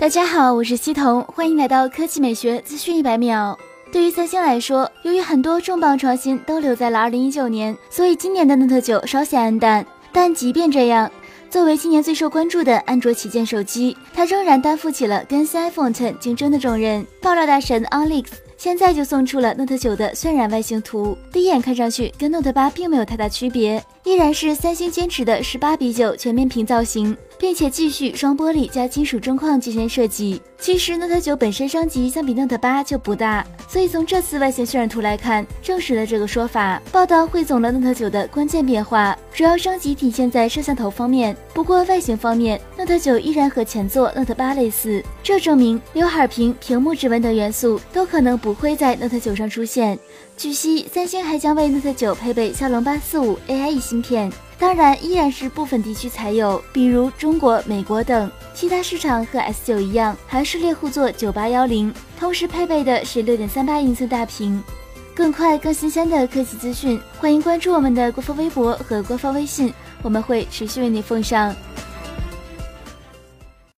大家好，我是西彤，欢迎来到科技美学资讯一百秒。对于三星来说，由于很多重磅创新都留在了2019年，所以今年的 Note 9稍显黯淡。但即便这样，作为今年最受关注的安卓旗舰手机，它仍然担负起了跟新 iPhone X 竞争的重任。爆料大神 Alex 现在就送出了 Note 9的渲染外形图，第一眼看上去跟 Note 8并没有太大区别，依然是三星坚持的18比9全面屏造型。并且继续双玻璃加金属中框机身设计。其实 Note 9本身升级相比 Note 8就不大，所以从这次外形渲染图来看，证实了这个说法。报道汇总了 Note 9的关键变化，主要升级体现在摄像头方面。不过外形方面，Note 9依然和前作 Note 8类似，这证明刘海屏、屏幕指纹等元素都可能不会在 Note 9上出现。据悉，三星还将为 Note 9配备骁龙八四五 AIE 芯片。当然，依然是部分地区才有，比如中国、美国等。其他市场和 S 九一样，还是猎户座九八幺零，同时配备的是六点三八英寸大屏。更快、更新鲜的科技资讯，欢迎关注我们的官方微博和官方微信，我们会持续为您奉上。